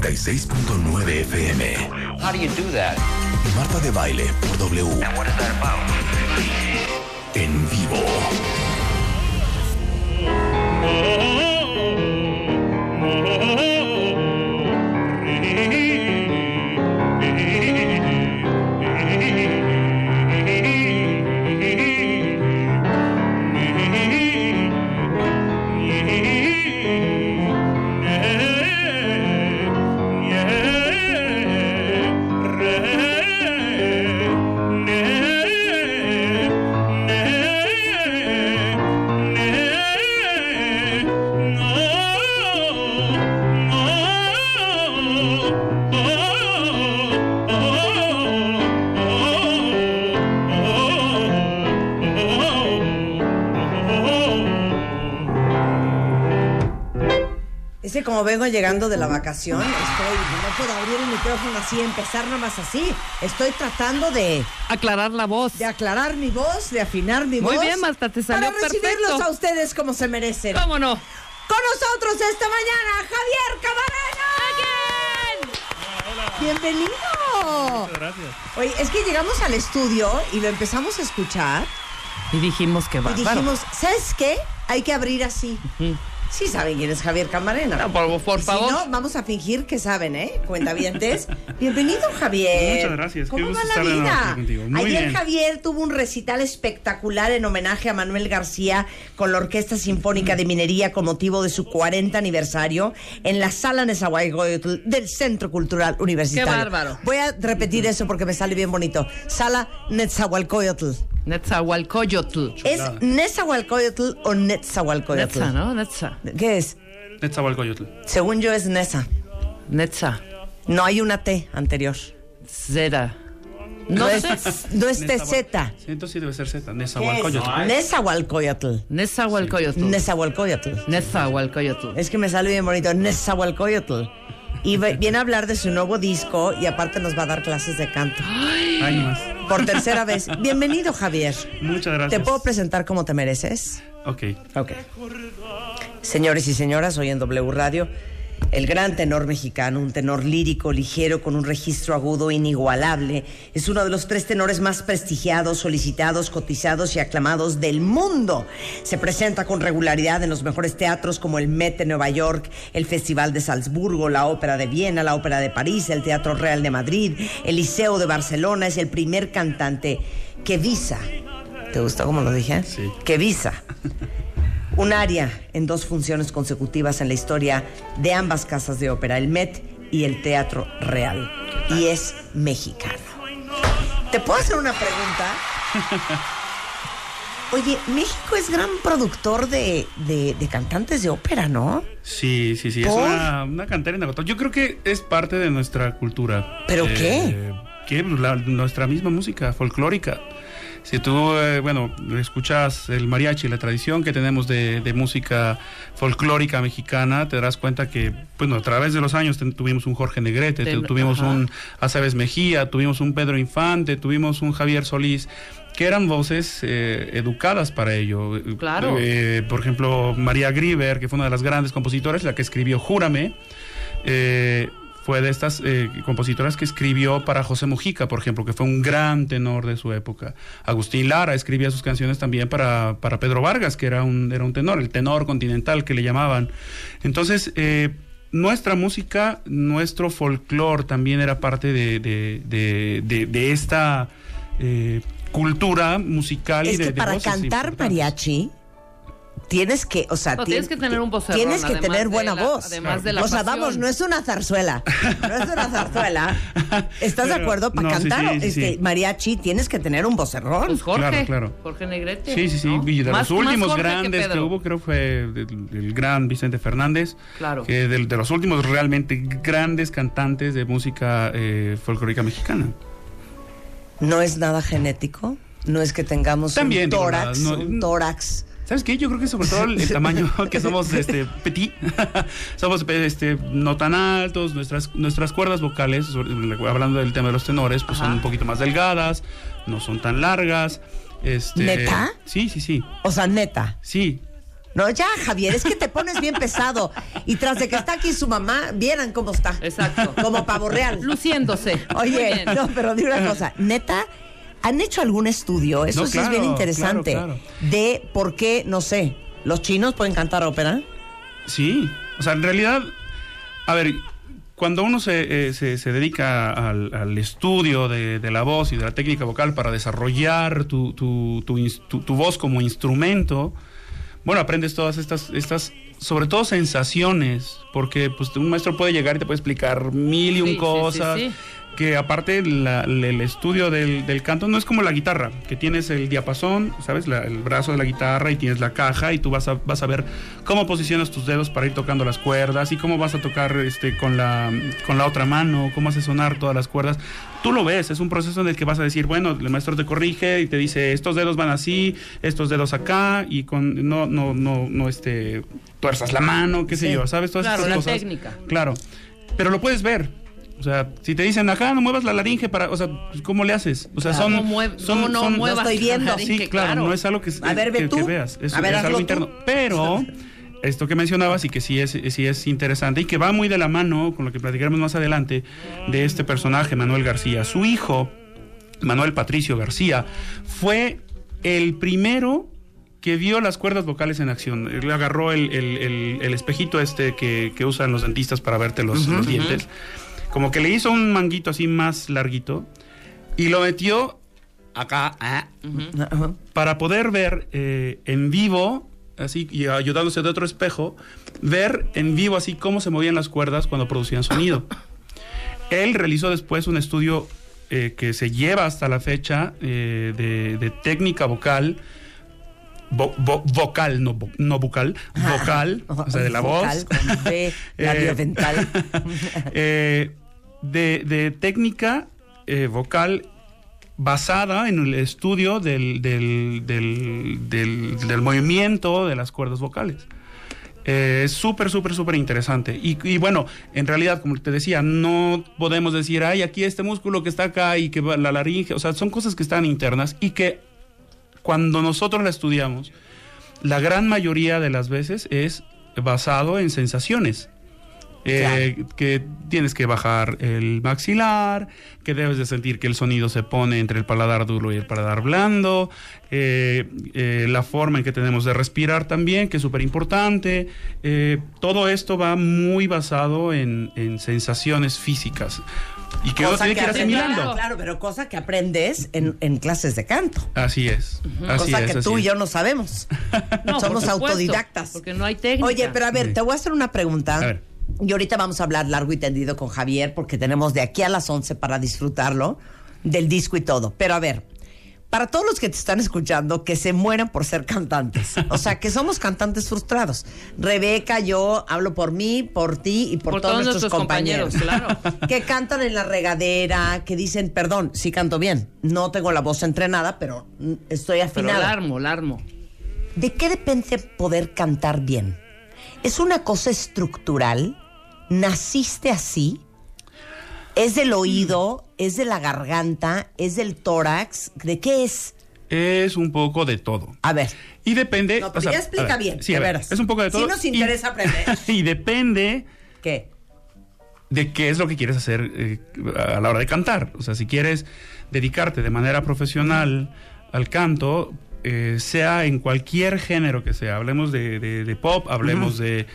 W96.9 FM. How do you do that? Marta de baile por W. And what is that about? En vivo. Vengo llegando de la vacación, estoy, no puedo abrir el micrófono así, empezar nada más así. Estoy tratando de, Aclarar la voz. de aclarar mi voz, de afinar mi Muy voz. bien, Marta, te salió Para recibirlos perfecto. a ustedes como se merecen. ¿Cómo no? Con nosotros esta mañana, Javier Camarena. Bienvenido. Muchas gracias. Oye, es que llegamos al estudio y lo empezamos a escuchar Y dijimos que va. y dijimos, ¿sabes qué? Hay que abrir así. Sí saben quién es Javier Camarena. No, por- por favor. Si no, vamos a fingir que saben, ¿eh? Cuentavientes. Bienvenido, Javier. Muchas gracias. Qué ¿Cómo gusto va la vida? Muy Ayer bien. Javier tuvo un recital espectacular en homenaje a Manuel García con la Orquesta Sinfónica de Minería con motivo de su 40 aniversario en la Sala Nezahualcóyotl del Centro Cultural Universitario. Qué bárbaro. Voy a repetir eso porque me sale bien bonito. Sala Nezahualcóyotl. Netzahualcoyotl. ¿Es Nezahualcóyotl o Netzahualcóyotl? Netza, ¿no? Netza. ¿Qué es? Netzahualcoyotl. Según yo es Nesa. Netza. No hay una T anterior. Zera. No, No es, no es TZ. Sí, entonces sí debe ser Z. Nezahualcoyotl. Nezahualcóyotl. Netzahualcoyotl. Nezahualcóyotl. Netzahualcoyotl. Es que me sale bien bonito. Nezahualcóyotl. Y viene a hablar de su nuevo disco y aparte nos va a dar clases de canto. Ay, más. Por tercera vez. Bienvenido, Javier. Muchas gracias. ¿Te puedo presentar como te mereces? Ok. Ok. Señores y señoras, hoy en W Radio, el gran tenor mexicano, un tenor lírico, ligero, con un registro agudo inigualable, es uno de los tres tenores más prestigiados, solicitados, cotizados y aclamados del mundo. Se presenta con regularidad en los mejores teatros como el Met de Nueva York, el Festival de Salzburgo, la Ópera de Viena, la Ópera de París, el Teatro Real de Madrid, el Liceo de Barcelona. Es el primer cantante que visa. ¿Te gustó cómo lo dije? Sí. Que visa un aria en dos funciones consecutivas en la historia de ambas casas de ópera, el Met y el Teatro Real. Y es mexicano. ¿Te puedo hacer una pregunta? Oye, México es gran productor de, de- de cantantes de ópera, ¿no? Sí, sí, sí. Es una, una cantera inagotable. Yo creo que es parte de nuestra cultura. ¿Pero Eh, qué? ¿Qué? La- nuestra misma música folclórica. Si tú, eh, bueno, escuchas el mariachi, la tradición que tenemos de, de música folclórica mexicana, te darás cuenta que, bueno, a través de los años tuvimos un Jorge Negrete, tuvimos ajá. un Aceves Mejía, tuvimos un Pedro Infante, tuvimos un Javier Solís, que eran voces eh, educadas para ello. Claro. Eh, por ejemplo, María Grieber, que fue una de las grandes compositoras, la que escribió Júrame, eh, fue de estas eh, compositoras que escribió para José Mujica, por ejemplo, que fue un gran tenor de su época. Agustín Lara escribía sus canciones también para, para Pedro Vargas, que era un, era un tenor, el tenor continental que le llamaban. Entonces, eh, nuestra música, nuestro folclore también era parte de, de- de- de- esta eh, cultura musical y Es de, que para cantar mariachi tienes que, o sea, No, tienes que tener un vocerrón, Tienes que tener buena la- voz. además de la o sea, pasión. vamos, no es una zarzuela. No es una zarzuela. ¿Estás de acuerdo? Para no, cantar sí, sí, este, sí. mariachi tienes que tener un vocerrón. Pues Jorge. Claro, claro. Jorge Negrete. Sí, sí, sí. ¿no? Y de Más- los últimos Jorge grandes que, hubo, creo fue el, el gran Vicente Fernández. Claro. Que de, los últimos realmente grandes cantantes de música eh, folclórica mexicana. No es nada genético. No es que tengamos También, un digo, tórax, no- un tórax. ¿Sabes qué? Yo creo que sobre todo el, el tamaño, que somos este petit, somos este no tan altos, nuestras nuestras cuerdas vocales, sobre- hablando del tema de los tenores, pues son un poquito más delgadas, no son tan largas. Este, ¿Neta? Sí, sí, sí. O sea, neta. Sí. No, ya, Javier, es que te pones bien pesado. Y tras de que está aquí su mamá, vieran cómo está. Exacto. Como pavo real. Luciéndose. Oye, no, pero dime una cosa, neta, ¿han hecho algún estudio? Eso No, sí es bien interesante. claro, De por qué, no sé, los chinos pueden cantar ópera. Sí, o sea, en realidad, a ver, cuando uno se, eh, se, se dedica al, al estudio de, de la voz y de la técnica vocal para desarrollar tu, tu, tu ins- tu- tu voz como instrumento, bueno, aprendes todas estas, estas, sobre todo sensaciones, porque pues un maestro puede llegar y te puede explicar mil y un Sí, sí, sí, cosas. sí. Que aparte la- el estudio del, del canto no es como la guitarra, que tienes el diapasón, ¿sabes? La- el brazo de la guitarra y tienes la caja y tú vas a, vas a ver cómo posicionas tus dedos para ir tocando las cuerdas y cómo vas a tocar este, con, la, con la otra mano, cómo hace sonar todas las cuerdas. Tú lo ves, es un proceso en el que vas a decir, bueno, el maestro te corrige y te dice, estos dedos van así, estos dedos acá y con no, no, no, no, este, tuerzas la mano, qué sé Sí. yo, ¿sabes? Todas Claro, estas la cosas. técnica. Claro, pero lo puedes ver. O sea, si te dicen acá no muevas la laringe para, o sea, pues, ¿cómo le haces? O sea, son, ¿Cómo mueve- son, no son- muevas estoy viendo. la Sí, claro, no es algo que, A ver, ve que- tú. que veas, es, A ver, es algo tú. interno. Pero esto que mencionabas y que sí es, sí es interesante y que va muy de la mano con lo que platicaremos más adelante de este personaje, Manuel García. Su hijo, Manuel Patricio García, fue el primero que vio las cuerdas vocales en acción. Él agarró el, el- el- el espejito este que, que usan los dentistas para verte los, los dientes. Como que le hizo un manguito así más larguito y lo metió acá ah, para poder ver eh, en vivo, así, y ayudándose de otro espejo, ver en vivo así cómo se movían las cuerdas cuando producían sonido. Él realizó después un estudio eh, que se lleva hasta la fecha eh, de, de técnica vocal. vo- vo- vocal, no, vo- no bucal, vocal, o sea, de la Vocal, voz. con B. Eh, de, técnica eh, vocal basada en el estudio del, del, del- movimiento de las cuerdas vocales. Eh, es súper, súper, súper interesante. Y, y bueno, en realidad, como te decía, no podemos decir, ay, aquí este músculo que está acá y que la laringe, o sea, son cosas que están internas y que cuando nosotros la estudiamos, la gran mayoría de las veces es basado en sensaciones. Eh, que tienes que bajar el maxilar, que debes de sentir que el sonido se pone entre el paladar duro y el paladar blando, eh, eh, la forma en que tenemos de respirar también, que es súper importante. Eh, todo esto va muy basado en, en sensaciones físicas y que uno tiene que ir aprendes- asimilando. Claro, claro, pero cosa que aprendes en, en clases de canto. Así es, así cosa es. que así tú y yo no sabemos. No, por Somos supuesto, autodidactas. Porque no hay técnica. Oye, pero a ver, Sí. te voy a hacer una pregunta. A ver. Y ahorita vamos a hablar largo y tendido con Javier porque tenemos de aquí a las 11 para disfrutarlo del disco y todo. Pero a ver, para todos los que te están escuchando, que se mueran por ser cantantes. O sea, que somos cantantes frustrados. Rebeca, yo hablo por mí, por ti y por, Por todos, todos nuestros, nuestros compañeros. compañeros, claro. Que cantan en la regadera, que dicen, perdón, sí canto bien. No tengo la voz entrenada, pero estoy Pero afinada. larmo, larmo. ¿De qué depende poder cantar bien? ¿Es una cosa estructural? ¿Naciste así? ¿Es del oído? ¿Es de la garganta? ¿Es del tórax? ¿De qué es? Es un poco de todo. A ver. Y depende. No, pero o sea, ya explica ver, bien, Sí, de a ver, veras. es un poco de Sí todo. nos y- interesa aprender. Y depende ¿Qué? de qué es lo que quieres hacer eh, a la hora de cantar. O sea, si quieres dedicarte de manera profesional al canto, eh, sea en cualquier género que sea, hablemos de, de- de pop, hablemos de,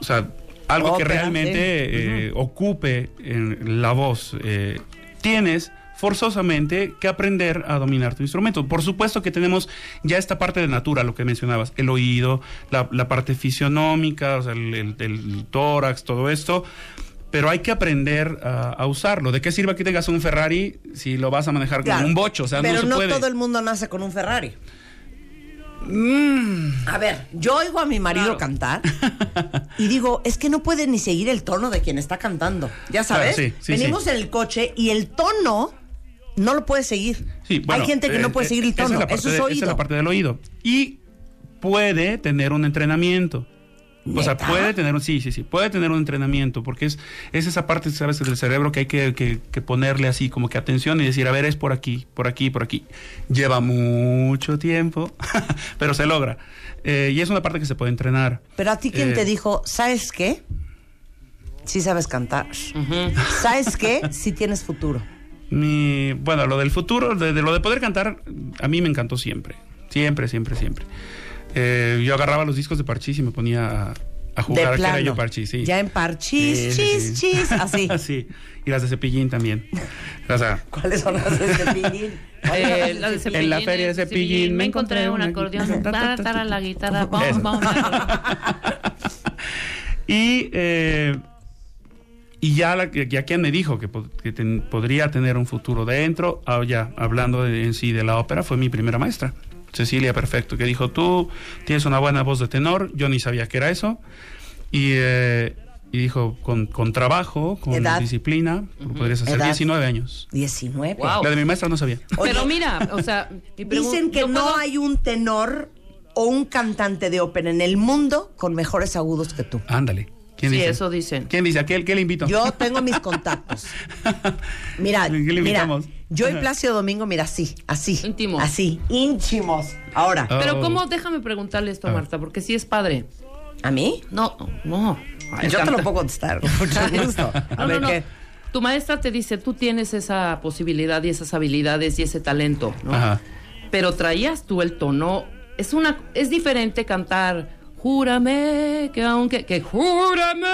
o sea, algo que realmente eh, ocupe en la voz, eh, tienes forzosamente que aprender a dominar tu instrumento. Por supuesto que tenemos ya esta parte de natura, lo que mencionabas, el oído, la, la parte fisionómica, o sea, el, el- el tórax, todo esto. Pero hay que aprender a, a usarlo. ¿De qué sirve que tengas un Ferrari si lo vas a manejar Claro. como un bocho? O sea, Pero no se no puede. todo el mundo nace con un Ferrari. Mm. A ver, yo oigo a mi marido Claro. cantar y digo, es que no puede ni seguir el tono de quien está cantando. Ya sabes, Claro, sí, sí, venimos sí. en el coche y el tono no lo puede seguir. Sí, bueno, Hay gente que eh, no puede eh, seguir el esa tono. la parte Eso es de- oído. Esa es la parte del oído. Y puede tener un entrenamiento. O sea, puede tener un, sí, sí, sí, puede tener un entrenamiento, porque es, es esa parte, sabes, del cerebro que hay que, que- que ponerle así como que atención y decir, a ver, es por aquí, por aquí, por aquí. Lleva mucho tiempo, pero se logra. Eh, y es una parte que se puede entrenar. Pero a ti, ¿quién Eh, te dijo, ¿sabes qué? Sí sabes cantar. ¿Sabes qué? Sí tienes futuro. Mi, bueno, lo del futuro, de, de lo de poder cantar, a mí me encantó siempre. Siempre, siempre, siempre. Eh, yo agarraba los discos de Parchís y me ponía a, a jugar de que era yo Parchís, sí. Ya en parchís, Sí, chis, sí. chis, así. sí. Y las de Cepillín también. O sea, ¿Cuáles son las de Cepillín? Eh, la de En la feria de Cepillín me encontré un acordeón. Para, la guitarra. Eso. Vamos, vamos. y, eh, y ya, la, ya quien me dijo que, que ten- podría tener un futuro dentro, ah, ya hablando de- en sí de la ópera, fue mi primera maestra, Cecilia Perfecto, que dijo, tú tienes una buena voz de tenor, yo ni sabía que era eso, y, eh, y dijo, con, con trabajo, con ¿Edad? disciplina, podrías hacer ¿Edad? 19 años. 19. Wow. La de mi maestra no sabía. Oye, Pero mira, o sea, Dicen que no puedo- hay un tenor o un cantante de ópera en el mundo con mejores agudos que tú. Ándale. ¿Quién Sí, dice? eso dicen. ¿Quién dice? ¿A qué, qué le invito? Yo tengo mis contactos. Mira, ¿Qué le mira, invitamos? yo y Plácido Domingo, mira, así, así. Íntimos. Así, ínchimos. Ahora, Ah. Pero Oh. cómo, déjame preguntarle esto, A ver. Marta, porque sí es padre. ¿a mí? No, no. Ay, yo te lo puedo contestar, con mucho gusto. A No, ver no, no. qué. Tu maestra te dice, tú tienes esa posibilidad y esas habilidades y ese talento, ¿no? Ajá. Pero traías tú el tono. Es una, es diferente cantar. Júrame que aunque que júrame,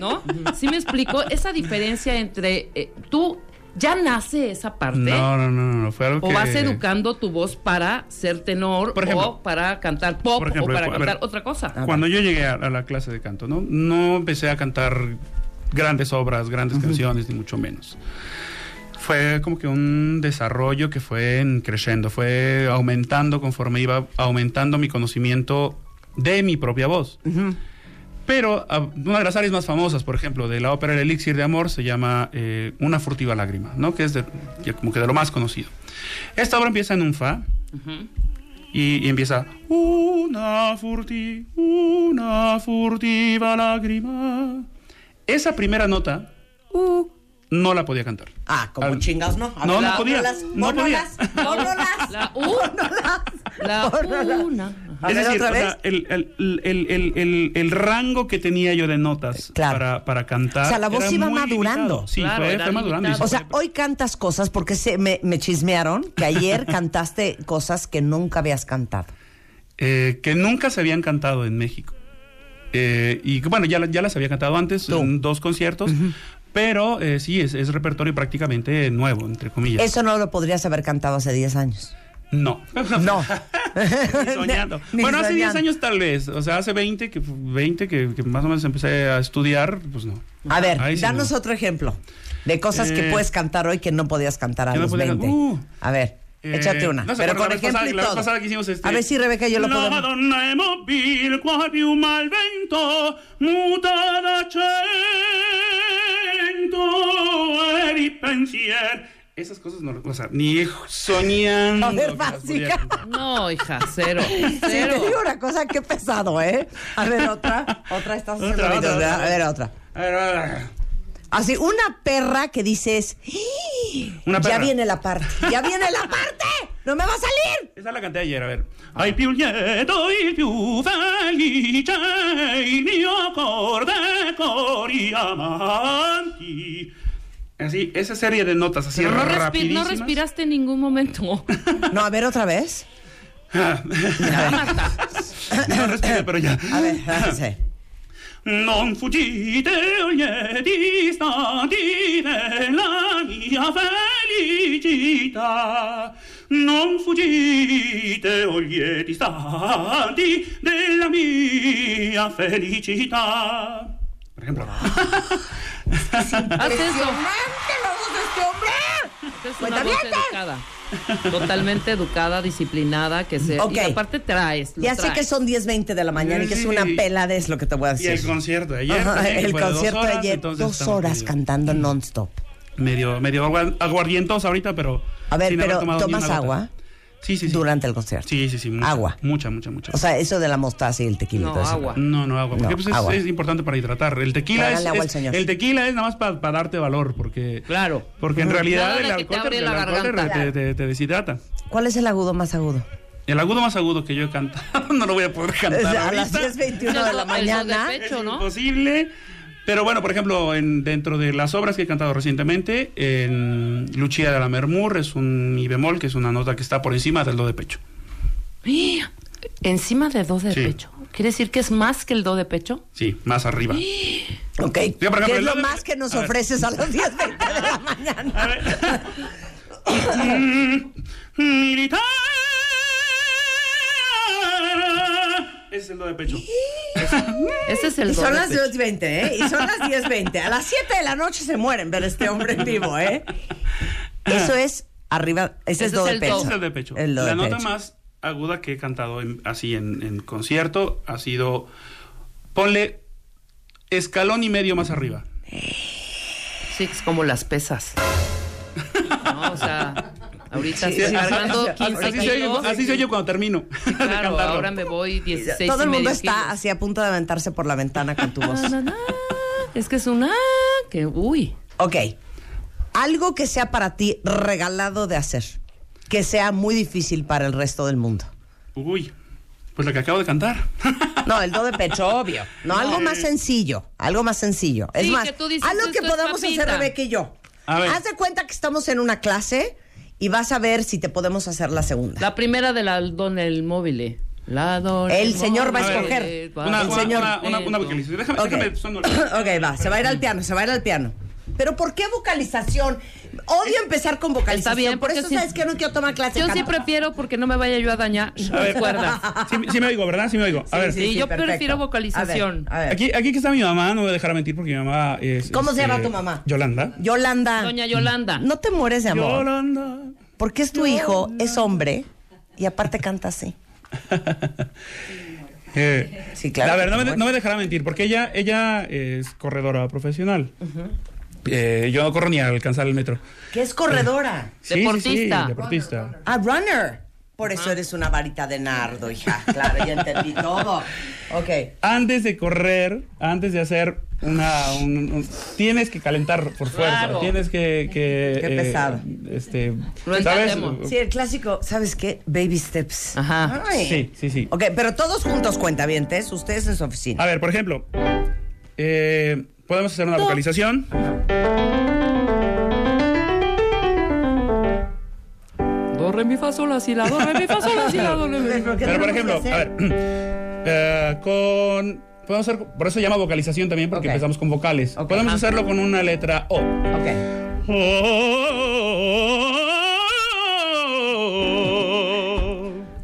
¿no? ¿Sí me explico? Esa diferencia entre eh, tú ya nace esa parte No, no, no, no, fue algo o que... vas educando tu voz para ser tenor Por ejemplo. o para cantar pop Por ejemplo, o para ver. cantar otra cosa. Cuando yo llegué a, a la clase de canto, ¿no? No empecé a cantar grandes obras, grandes canciones, ni mucho menos. Fue como que un desarrollo que fue en creciendo, fue aumentando conforme iba aumentando mi conocimiento de mi propia voz. Pero ah, una de las áreas más famosas, por ejemplo, de la ópera El Elixir de Amor se llama eh, Una furtiva lágrima, ¿no? Que es de, como que de lo más conocido. Esta obra empieza en un fa y, y empieza Una furti, una furtiva lágrima. Esa primera nota uh, no la podía cantar. Ah, como Al- chingados, ¿no? A No, ver, no podía, pónnolas, no podía. pónnolas, La U, la una. Es decir, otra o sea, vez. el, el- el- el- el- el rango que tenía yo de notas Claro. para, para cantar. O sea, la voz iba madurando. Sí, Claro, fue, madurando. O se sea, hoy cantas cosas porque se, me, me chismearon que ayer cantaste cosas que nunca habías cantado. eh, que nunca se habían cantado en México. Eh, y que, bueno, ya, ya las había cantado antes Tú. en dos conciertos, pero eh, sí, es, es repertorio prácticamente nuevo, entre comillas. Eso no lo podrías haber cantado hace 10 años. No. No. Ni soñando. Ni bueno, hace 10 soñando. años tal vez. O sea, hace 20 que, 20 que, que más o menos empecé a estudiar, pues no. A ver, Ahí sí danos no. otro ejemplo de cosas que Eh, puedes cantar hoy que no podías cantar a que no los podía 20. can- Uh. a ver, Eh, échate una. ¿no se pero con la ejemplo pasada- y todo. que hicimos este- A ver si Rebeca y yo lo La podemos. donna è mobile, qua più mal vento, muta da cento, e di pensier. Esas cosas no, o sea, ni soñando. Ver. No, hija, cero. Sí, te digo una cosa, qué pesado, ¿eh? A ver, otra. Otra, estás haciendo Otra, otra. A ver, otra. A ver, a ver. Así, una perra que dices, "¡Ah! Una ya perra. viene la parte, ya viene la parte, no me va a salir. Esa la canté ayer, a ver. Ai più lieto, il più felice, il mio cor de cori amanti. Así, esa serie de notas así no, respi- no respiraste en ningún momento. No, a ver, otra vez. No respiré, pero ya. A ver, sí. Non fuggite, o gli distanti della mia felicità, non fuggite o lieti istanti della mia felicità. Por ejemplo. Haz eso. ¡Impresionante la voz de este hombre! Es una voz ¡Cuentavientes! educada. Totalmente educada, disciplinada, que se. Ok. Y aparte traes. lo Ya sé que son 10.20 de la mañana y que es una pelada, es lo que te voy a Y decir. el concierto de ayer. Ajá, que el de dos concierto de horas, ayer, dos horas medio- cantando non-stop. Medio, medio agua- aguardientos ahorita, pero. A ver, pero ¿tomas agua Sí, sí, sí. durante el concierto? Sí, sí, sí. mucha, Agua. Mucha, mucha, mucha. O sea, eso de la mostaza y el tequila. No, agua. No, no, agua. Porque No, pues, es, agua. es importante para hidratar. El tequila es, agua al señor. el tequila es nada más para darte valor, porque Claro. porque en realidad el alcohol, te, el alcohol te- te- te- te deshidrata. ¿Cuál es el agudo más agudo? El agudo más agudo que yo he cantado, no lo voy a poder cantar Es a las ahorita. 10.21 de la mañana. Es ¿no? Pero bueno, por ejemplo, en, dentro de las obras que he cantado recientemente, en Lucia de la Mermur es un mi bemol, que es una nota que está por encima del do de pecho. Encima de do de Sí. pecho. ¿Quiere decir que es más que el do de pecho? Sí, más arriba. Ok. por ejemplo, ¿Qué es lo de- más que nos a ver. ofreces a las 10.20 de la mañana? Militar. Ese es el do de pecho. Ese es el Y do son de las pecho. 10.20, ¿eh? Y son las 10.20. A las 7 de la noche se mueren ver este hombre en vivo, ¿eh? Eso es arriba, ese, es do es de el pecho. do. Es el de pecho. El do la de nota pecho. más aguda que he cantado en- así en, en concierto ha sido, ponle escalón y medio más arriba. Sí, es como las pesas. No, o sea, ahorita Sí, estoy sí, cargando sí, 15 Así se, oye, kilos. así se oye cuando termino Claro, ahora me voy 16 Todo el mundo está kilos. así a punto de aventarse por la ventana con tu voz. Na, na, na. Es que es una que uy. Ok. Algo que sea para ti regalado de hacer. Que sea muy difícil para el resto del mundo. Uy, pues la que acabo de cantar. No, el do de pecho, obvio. No, algo más sencillo. Algo más sencillo. Es más, que tú dices, algo que podamos hacer. Rebeca y yo. A ver. Haz de cuenta que estamos en una clase y vas a ver si te podemos hacer la segunda. La primera de la don el móvil. La don El el señor va a escoger. va Una, el una, señor- una, una, una. Déjame, Ok. déjame ok, va, se va a ir al piano, se va a ir al piano. Pero ¿por qué vocalización? Odio empezar con vocalización. Está bien, por eso sí- sabes que no quiero tomar clase. Yo sí prefiero porque no me vaya yo a dañar A ver. las cuerdas. Sí, sí me oigo, ¿verdad? Sí me oigo. A ver, sí, yo prefiero vocalización. A ver, a ver. aquí, aquí que está mi mamá, no voy a dejar mentir porque mi mamá es. ¿Cómo se este, llama tu mamá? Yolanda. Yolanda. Doña Yolanda. No te mueres de amor. Yolanda. Porque es tu hijo, es hombre y aparte canta así. Eh, Sí, claro A ver, no me, no me dejará mentir, porque ella, ella es corredora profesional. Eh, yo no corro ni a alcanzar el metro. Que es corredora. Sí, sí, sí, Deportista. deportista. Ah, runner. Por eso eres una varita de nardo, hija. Claro, ya entendí todo. Ok. Antes de correr, antes de hacer una... un- un- tienes que calentar por fuerza. Claro. Tienes que... que Qué pesado. Este, Lo ¿Sabes? Sí, el clásico, ¿sabes qué? Baby steps. Ajá. Ay. Sí, sí, sí. Ok, pero todos juntos, cuentavientes, ustedes en su oficina. A ver, por ejemplo, eh, podemos hacer una vocalización. Do, re, mi, fa, sol, la, si, la, do, re, mi, fa, sol, la, si, la, do, re, mi, fa. ¿Qué Pero por ejemplo, a ver, eh, con... Podemos hacer, por eso se llama vocalización también, porque empezamos con vocales. Podemos Ajá. hacerlo con una letra O. Ok.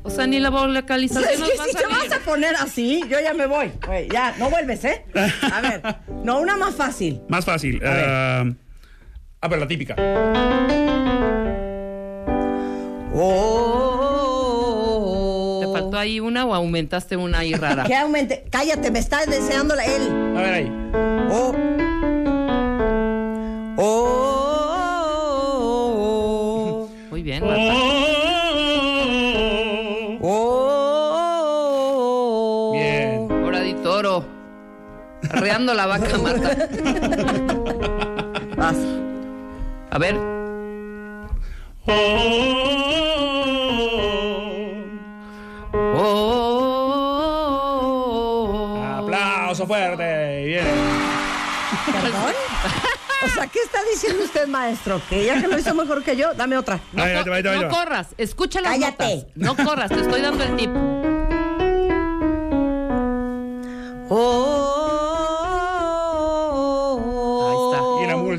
O sea, ni la vocalización nos si a poner así, yo ya me voy. Ya, no vuelves, ¿eh? A ver, no, una más fácil. Más fácil. A ver. eh, a ver, la típica. Oh. ¿Te faltó ahí una o aumentaste una ahí rara? Que aumente. Cállate, me está deseando la- él. A ver ahí. Oh. Oh. Muy bien, Marta. Arreando la vaca, Marta. Vas. A ver. Oh. Aplauso fuerte. Bien. ¿Perdón? O sea, ¿qué está diciendo usted, maestro? Que ella que lo hizo mejor que yo, dame otra. No, Ahí va, ahí va, ahí va, ahí no corras, escucha las Cállate. notas. No corras, te estoy dando el tip.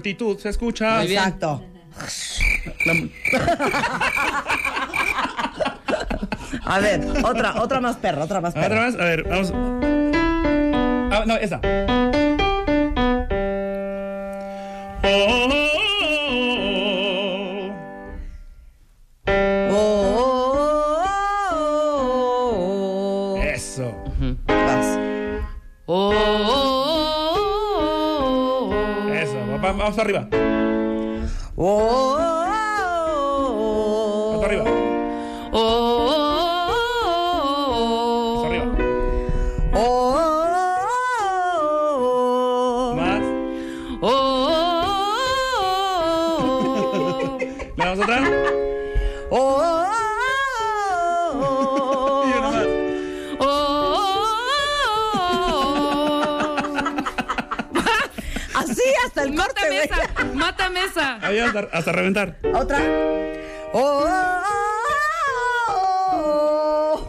Multitud se escucha. Muy bien. Exacto. A ver, otra, otra más perra, otra más Otra perra. más, a ver, vamos. Ah, no, esa. Vamos arriba. Oh, el corte, Mátame güey. esa, mátame esa. Ahí hasta, hasta reventar. Otra. Oh, oh,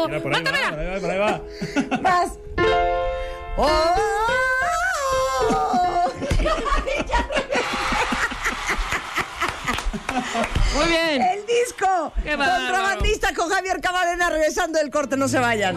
Oh, Mira, por ahí va, mátamela. por ahí va, por ahí va. oh. Vas. Oh, Muy bien. el disco. Qué. Contrabandista con Javier Camarena regresando del corte, no se vayan.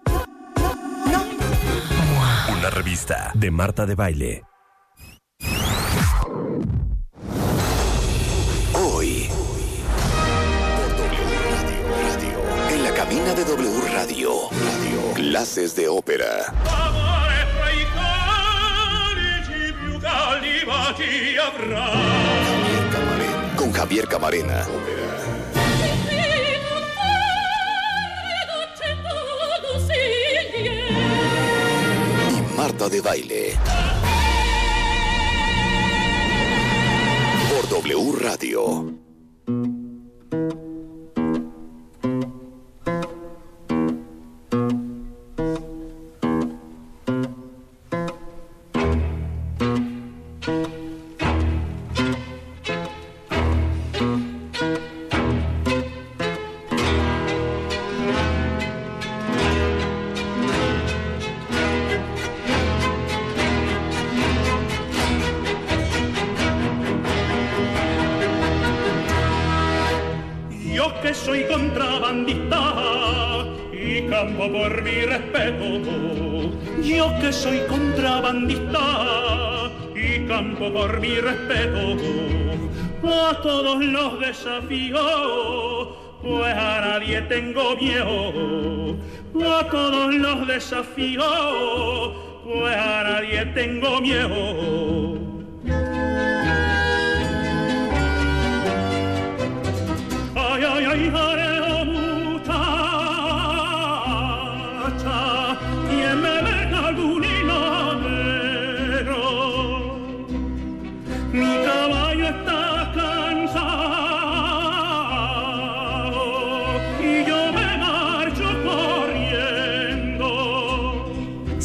Una revista de Marta de Baile. Hoy. En la cabina de W Radio. Clases de ópera. Con Javier Camarena. De Baile. Por W Radio.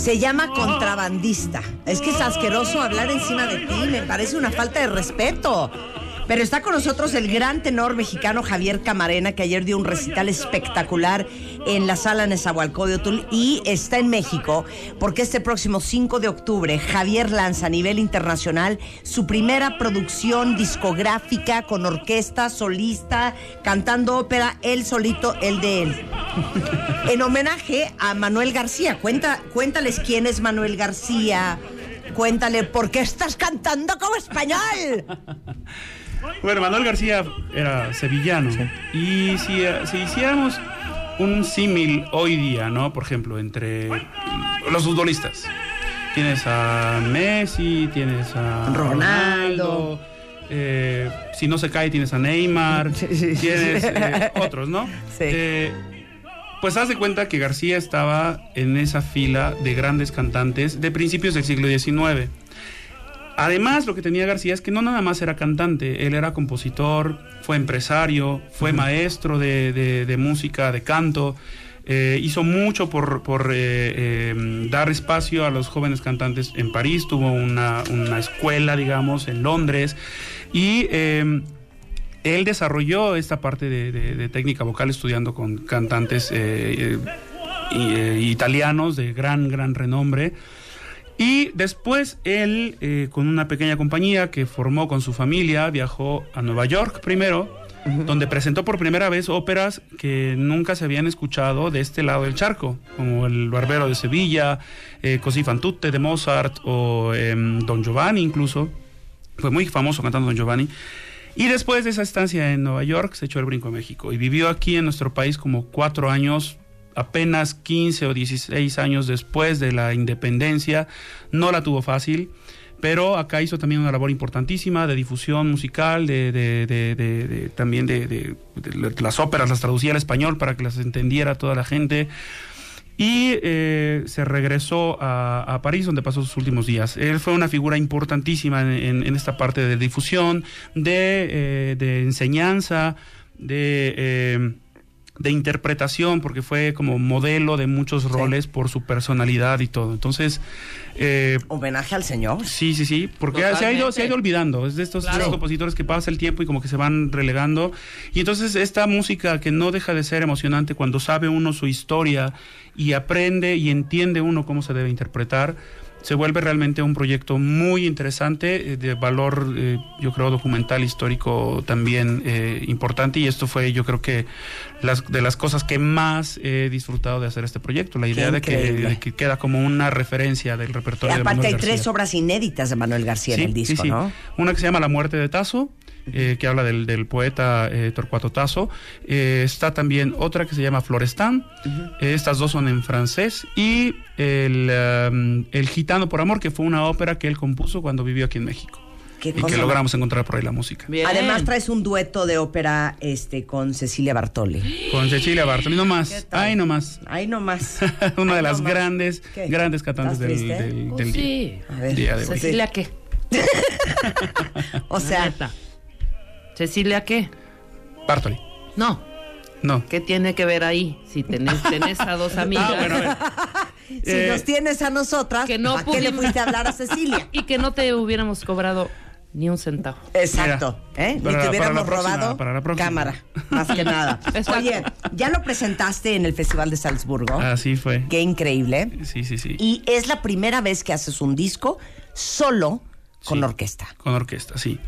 Se llama contrabandista. Es que es asqueroso hablar encima de ti, me parece una falta de respeto. Pero está con nosotros el gran tenor mexicano Javier Camarena, que ayer dio un recital espectacular en la sala Nezahualcóyotl y está en México porque este próximo 5 de octubre Javier lanza a nivel internacional su primera producción discográfica con orquesta, solista, cantando ópera, él solito, el de él en homenaje a Manuel García. Cuenta, cuéntales quién es Manuel García. Cuéntale por qué estás cantando como español. Bueno, Manuel García era sevillano. Y si, si hiciéramos un símil hoy día, ¿no? Por ejemplo, entre los futbolistas. Tienes a Messi, tienes a Ronaldo. eh, si no se cae, tienes a Neymar. Sí, sí, sí. Tienes eh, otros, ¿no? Sí. Eh, Pues haz de cuenta que García estaba en esa fila de grandes cantantes de principios del siglo XIX. Además, lo que tenía García es que no nada más era cantante, él era compositor, fue empresario, fue maestro de, de- de música, de canto, eh, hizo mucho por, por, eh, eh, dar espacio a los jóvenes cantantes en París, tuvo una, una escuela, digamos, en Londres, y él desarrolló esta parte de, de- técnica vocal estudiando con cantantes italianos de gran, gran renombre. Y después él, eh, con una pequeña compañía que formó con su familia, viajó a Nueva York primero, donde presentó por primera vez óperas que nunca se habían escuchado de este lado del charco, como El Barbero de Sevilla, eh, Così fan tutte de Mozart o em, Don Giovanni incluso. Fue muy famoso cantando Don Giovanni. Y después de esa estancia en Nueva York, se echó el brinco a México y vivió aquí en nuestro país como cuatro años, apenas 15 o 16 años después de la independencia. No la tuvo fácil, pero acá hizo también una labor importantísima de difusión musical, de, de- también de, las óperas, las traducía al español para que las entendiera toda la gente. Y eh, se regresó a, París, donde pasó sus últimos días. Él fue una figura importantísima en, esta parte de difusión, de, eh, enseñanza, de, eh, de interpretación, porque fue como modelo de muchos roles por su personalidad y todo. Entonces, eh, Homenaje al señor. Sí, sí, sí, porque se ha, ido, se ha ido olvidando. Es de estos, de estos Claro. compositores que pasa el tiempo y como que se van relegando. Y entonces esta música que no deja de ser emocionante cuando sabe uno su historia y aprende y entiende uno cómo se debe interpretar, se vuelve realmente un proyecto muy interesante, eh, de valor, eh, yo creo, documental, histórico también eh, importante. Y esto fue, yo creo que, las, de las cosas que más he disfrutado de hacer este proyecto. La idea de que, de que queda como una referencia del Y repertorio de aparte Manuel hay García. tres obras inéditas de Manuel García en el disco, sí, sí. ¿no? Una que se llama La muerte de Tasso, eh, que habla del, del poeta eh, Torcuato Tasso. Eh, está también otra que se llama Florestan. Eh, estas dos son en francés. Y el, um, el Gitano por Amor, que fue una ópera que él compuso cuando vivió aquí en México. Qué Y cosa que logramos encontrar por ahí la música. Además traes un dueto de ópera este con Cecilia Bartoli. Con Cecilia Bartoli, no más. Ay, no más. Ay, no más. Una de las no grandes, ¿Qué? grandes cantantes ¿Estás del, del, del sí. día, A ver, día de hoy. ¿Cecilia qué? O sea. ¿Cecilia qué? Bartoli. No. No. ¿Qué tiene que ver ahí? Si tenés, tenés a dos amigas. Ah, bueno, a ver. si Eh, nos tienes a nosotras, que no ¿para qué le pudimos- fuiste a hablar a Cecilia? Y que no te hubiéramos cobrado ni un centavo. Exacto, ¿eh? Ni te para hubiéramos la próxima, robado para cámara, más que nada. Exacto. Oye, ya lo presentaste en el Festival de Salzburgo. Así fue. Qué increíble. Sí, sí, sí. Y es la primera vez que haces un disco solo con Sí. orquesta. Con orquesta, sí.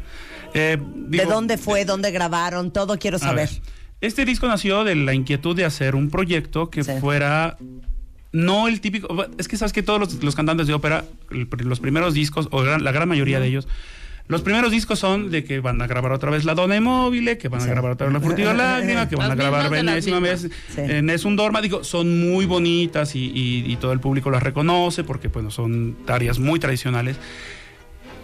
Eh, ¿De dónde fue? ¿Dónde grabaron? Todo quiero saber. ver, este disco nació de la inquietud de hacer un proyecto que fuera no el típico. Es que sabes que todos los, los cantantes de ópera, el los primeros discos, o gran- la gran mayoría de ellos, los primeros discos son de que van a grabar otra vez La Donna Immobile, que van a grabar otra vez La Furtiva Lágrima, que van a grabar Venésima vez. Sí. en Es un Dorma. Digo, son muy bonitas y, y- y todo el público las reconoce porque, bueno, son áreas muy tradicionales.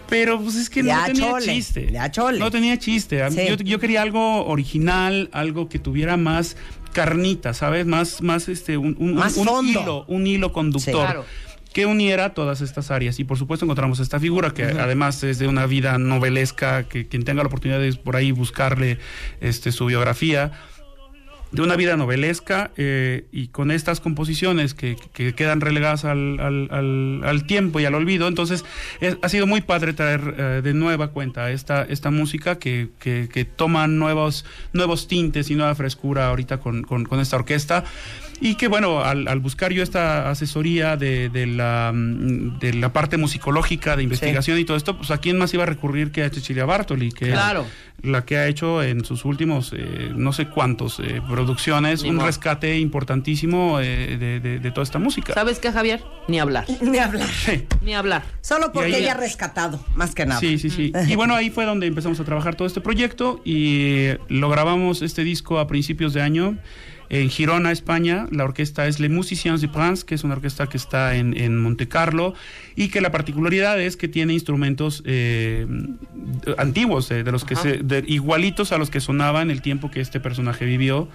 Pero pues es que no tenía chole, chiste. ya chole. No tenía chiste. Sí. Yo, yo quería algo original, algo que tuviera más carnita, ¿sabes? Más, más este, un, un- Más un hilo, un hilo conductor. Sí. Claro. Que uniera todas estas áreas. Y por supuesto encontramos esta figura que además es de una vida novelesca, que quien tenga la oportunidad de por ahí buscarle este, su biografía, de una vida novelesca eh, y con estas composiciones que, que quedan relegadas al, al- al- al tiempo y al olvido. Entonces, es- ha sido muy padre traer eh, de nueva cuenta esta, esta música que, que- que toma nuevos, nuevos tintes y nueva frescura ahorita con, con- con esta orquesta. Y que bueno, al, al buscar yo esta asesoría de, de la, mm, de la parte musicológica, de investigación y todo esto, pues a quién más iba a recurrir que a Cecilia Bartoli, que Claro. es la que ha hecho en sus últimos eh, no sé cuántos eh, producciones Ni un rescate importantísimo eh, de, de- de toda esta música. ¿Sabes qué, Javier? Ni hablar. Ni hablar. Sí. Ni hablar. Solo porque ahí- ella ha rescatado, más que nada. Sí, sí, sí. Y bueno, ahí fue donde empezamos a trabajar todo este proyecto y lo grabamos este disco a principios de año en Girona, España. La orquesta es Les Musiciens de France, que es una orquesta que está en, en Monte Carlo y que la particularidad es que tiene instrumentos eh, antiguos, eh, de los que se, de- igualitos a los que sonaban el tiempo que este personaje vivió.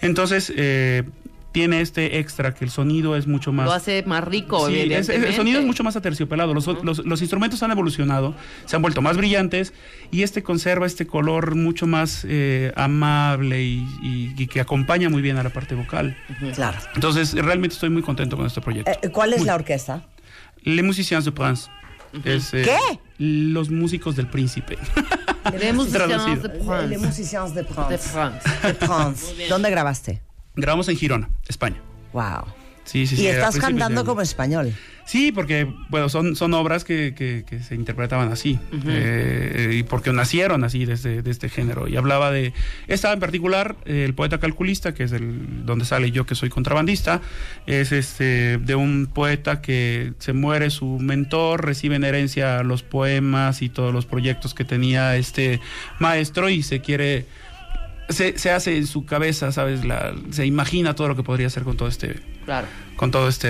Entonces, eh, tiene este extra que el sonido es mucho más Lo hace más rico, Sí, es- es- el sonido es mucho más aterciopelado. Los, los- los instrumentos han evolucionado, se han vuelto más brillantes y este conserva este color mucho más eh, amable y, y- y que acompaña muy bien a la parte vocal. Claro. Entonces, realmente estoy muy contento con este proyecto. Eh, ¿Cuál es la orquesta? Les Musiciens de Prince. Es, eh, ¿Qué? Los músicos del príncipe. Les musiciens de Les France. Musiciens de France. De France. De France. ¿Dónde grabaste? Grabamos en Girona, España. Wow. Sí, sí, sí. y estás cantando como español. Sí, porque bueno, son, son obras que, que- que se interpretaban así. eh, y porque nacieron así de este, de este género. Y hablaba de. Esta en particular, eh, el poeta calculista, que es el donde sale yo que soy contrabandista, es este de un poeta que se muere su mentor, recibe en herencia los poemas y todos los proyectos que tenía este maestro y se quiere. Se, se hace en su cabeza, ¿sabes? La, se imagina todo lo que podría hacer con todo este Claro. con todo este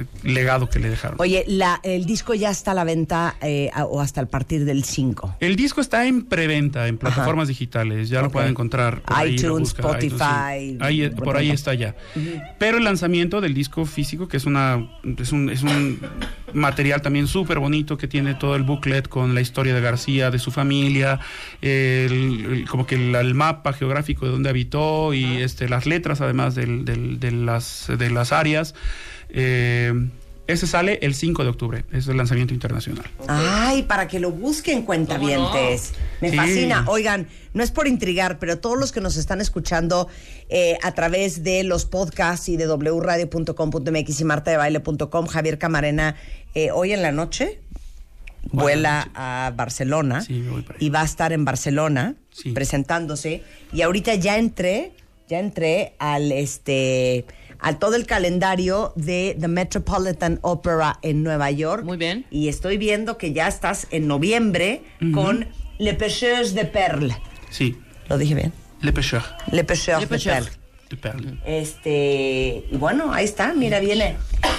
eh, legado que le dejaron. Oye, la, el disco ya está a la venta eh, a- o hasta el partir del 5. El disco está en preventa en plataformas digitales, ya lo pueden encontrar. por ahí, lo iTunes, Spotify, sí. Ahí, por ahí está ya. Pero el lanzamiento del disco físico, que es una es un, es un material también súper bonito que tiene todo el booklet con la historia de García, de su familia, el- el- como que el, el mapa geográfico de donde habitó y este las letras además del- del- de las de las áreas. Eh, ese sale el 5 de octubre, es el lanzamiento internacional. Ay, para que lo busquen cuentavientes. Me Sí. fascina. Oigan, no es por intrigar, pero todos los que nos están escuchando eh, a través de los podcasts y de wradio.com.mx y martadebaile.com, Javier Camarena, eh, hoy en la noche vuela a Barcelona Sí, me y va a estar en Barcelona Sí. presentándose. Y ahorita ya entré, ya entré al este a todo el calendario de The Metropolitan Opera en Nueva York. Muy bien. Y estoy viendo que ya estás en noviembre con Le Pêcheurs de Perles. Sí, ¿Lo dije bien? Le Pêcheur Le Pêcheurs Le de Pêcheur. Perles. de Perle. Este, y bueno, ahí está, mira, viene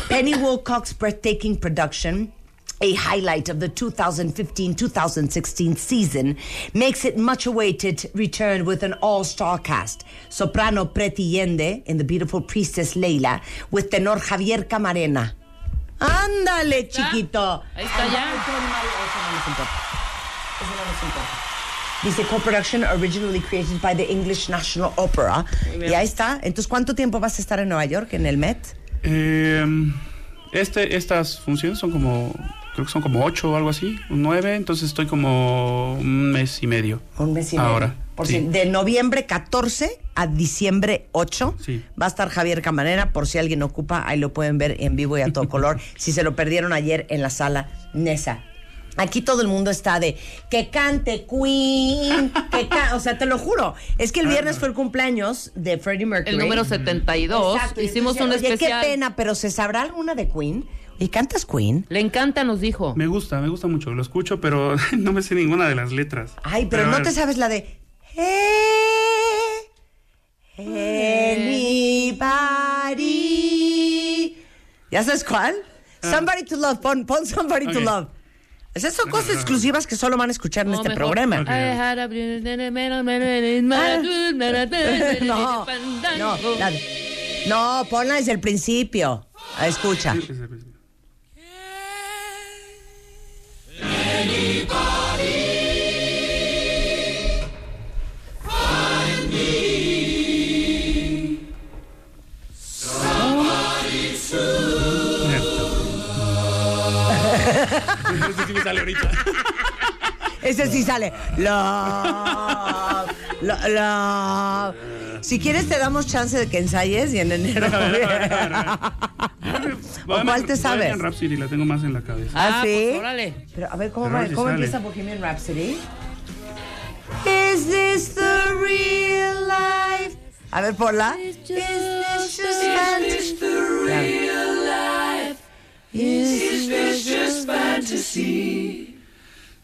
Penny Wilcox Breathtaking Production. A highlight of the 2015-2016 season makes it much awaited return with an all-star cast. Soprano Preti Yende in the beautiful priestess Leila with tenor Javier Camarena. Ándale, chiquito. Ahí está ya. Ay, qué animal, eso no nos importa. Eso no nos importa. Dice co-production originally created by the English National Opera. Y ahí está. Entonces, ¿cuánto tiempo vas a estar en Nueva York, en el Met? Eh, este, estas funciones son como, creo que son como ocho o algo así, un nueve, entonces estoy como un mes y medio. Un mes y medio. Ahora, Por sí. si- de noviembre 14 a diciembre 8 Sí. va a estar Javier Camarena. Por si alguien ocupa, ahí lo pueden ver en vivo y a todo color. si se lo perdieron ayer en la sala Nesa. Aquí todo el mundo está de que cante Queen, que ca- o sea, te lo juro. Es que el viernes fue el cumpleaños de Freddie Mercury. El número 72. Exacto, Hicimos entonces, un oye, especial. qué pena, pero ¿se sabrá alguna de Queen? ¿Y cantas Queen? Le encanta, nos dijo. Me gusta, me gusta mucho, lo escucho, pero no me sé ninguna de las letras. Ay, pero, no te sabes la de. Hey, anybody. ¿Ya sabes cuál? Somebody to love. Pon, pon Somebody to love. Esas son cosas exclusivas que solo van a escuchar en No, este mejor. programa. Ok. I had a- No, no, no, ponla desde el principio. Ah, Escucha. Sí, sí, sí. Ese sí me sale ahorita. Ese sí sale. Love, lo- love. Si quieres te damos chance de que ensayes y en enero. ¿O cuál te sabes? En Rhapsody la tengo más en la cabeza. ¿Ah, sí? pues, órale. Pero a ver, ¿cómo, va- a ver si cómo sale. empieza Bohemian Rhapsody? Is this the real life? A ver, ponla. Is this just fantasy? Is this just fantasy?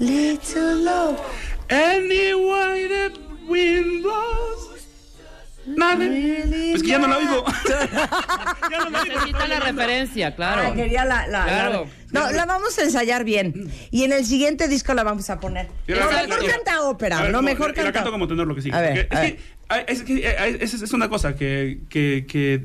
little low. Any way the wind blows. Nada. Es que ya no la oigo. ya no la oigo. Necesita la referencia, claro. Ah, quería la, la, Claro. la- No, la vamos a ensayar bien. Y en el siguiente disco la vamos a poner. La- mejor la- canta ópera, A ver, como- mejor la canta. canto como tenor lo que sí. A ver, Porque a es, que, es que es, es una cosa que, que, que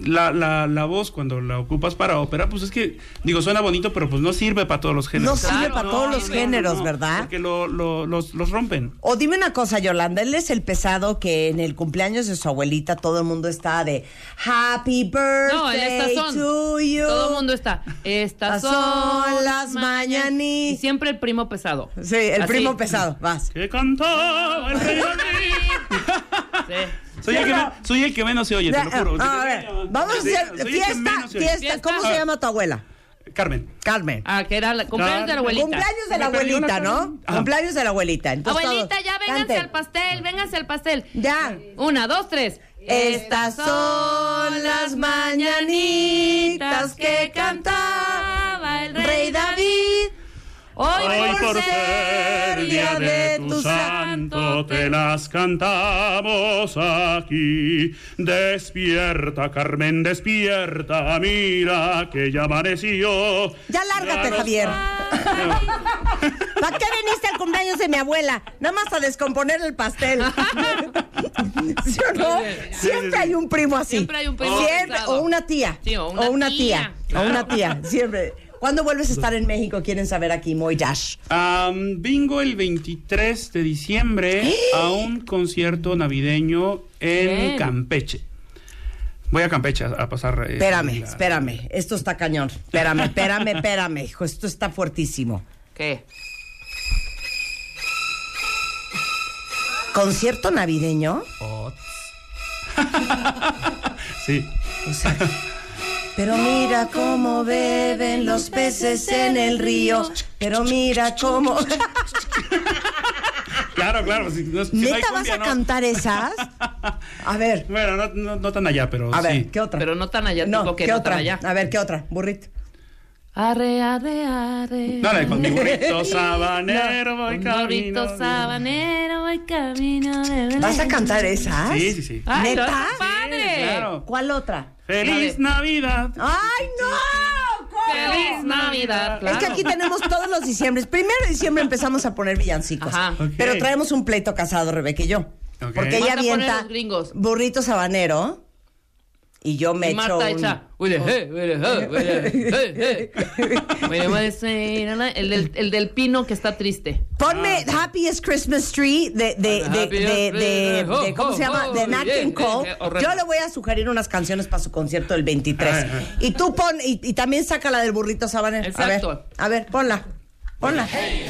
la, la, la voz cuando la ocupas para ópera, pues es que, digo, suena bonito, pero pues no sirve para todos los géneros. No sirve Claro, para no, todos los no, géneros, ¿verdad? Porque lo, lo- los, los rompen. O dime una cosa, Yolanda, él es el pesado que en el cumpleaños de su abuelita todo el mundo está de Happy birthday No, to you. Todo el mundo está. Estas son las mañanitas. Y siempre el primo pesado. Sí, el Así. primo pesado, vas. Que cantaba el rey. Sí. Soy el, que, me- soy el que menos se oye, te lo juro. Ah, a ver, vamos a hacer soy el que fiesta, menos se oye. fiesta. ¿Cómo se llama tu abuela? Carmen. Carmen. Ah, que era la cumpleaños de la abuelita. Cumpleaños de la Me abuelita, ¿no? Carmen. Ajá. Cumpleaños de la abuelita. Entonces, Abuelita, todos ya vénganse canten. al pastel, vénganse al pastel. Ya. Una, dos, tres. Estas son las mañanitas Hoy, Hoy por ser día de tu santo te las cantamos aquí. Despierta, Carmen, despierta, mira que ya amaneció. Ya lárgate, Javier. ¿Para qué viniste al cumpleaños de mi abuela? Nada más a descomponer el pastel. ¿Sí o no? Siempre hay un primo así. Siempre hay un primo Siempre, o una tía. Sí, o una tía. tía. O una tía. Siempre. ¿Cuándo vuelves a estar en México? Quieren saber aquí, Moy Dash. Am, vengo el 23 de diciembre a un concierto navideño en Bien. Campeche. Voy a Campeche a, a pasar. eh, Espérame, la- espérame. Esto está cañón. Espérame, espérame, espérame, hijo. Esto está fuertísimo. ¿Qué? ¿Concierto navideño? Sí. O sea, pero mira cómo beben los peces en el río. Pero mira cómo. Claro, claro. Si, no- si no hay ¿Neta vas cumbia, a no. cantar esas? A ver, Bueno, no, no- no tan allá, pero a ver. ¿qué otra? Pero no tan allá, no, tipo que ¿qué no otra? tan allá. A ver, ¿qué otra? Burrito. Arre, arre, arre. No, de con mi burrito sabanero voy camino. burrito sabanero, voy camino de Belén. ¿Vas a cantar esas? Sí, sí, sí. Ay, ¿Neta? Claro. ¿Cuál otra? ¡Feliz Navidad! ¡Ay, no! ¿Cómo? ¡Feliz Navidad! Claro. Es que aquí tenemos todos los diciembres. Primero de diciembre empezamos a poner villancicos. Ajá. Ok. Pero traemos un pleito casado, Rebeca y yo. Ok. Porque ella Manda a poner avienta los gringos. burrito sabanero y yo me Y echo Marta un... no, no, El del, el del pino que está triste. Ponme Happiest Christmas Tree de, de, de, de, de- Christmas- de- ¿cómo se llama? Oh, De oh, Nat yeah, King Cole. yeah. Yo le voy a sugerir unas canciones para su concierto del 23. Ay, ay. Y tú pon, y, y también saca la del burrito sabanero. Exacto. A ver, a ver, ponla. Ponla. Eh,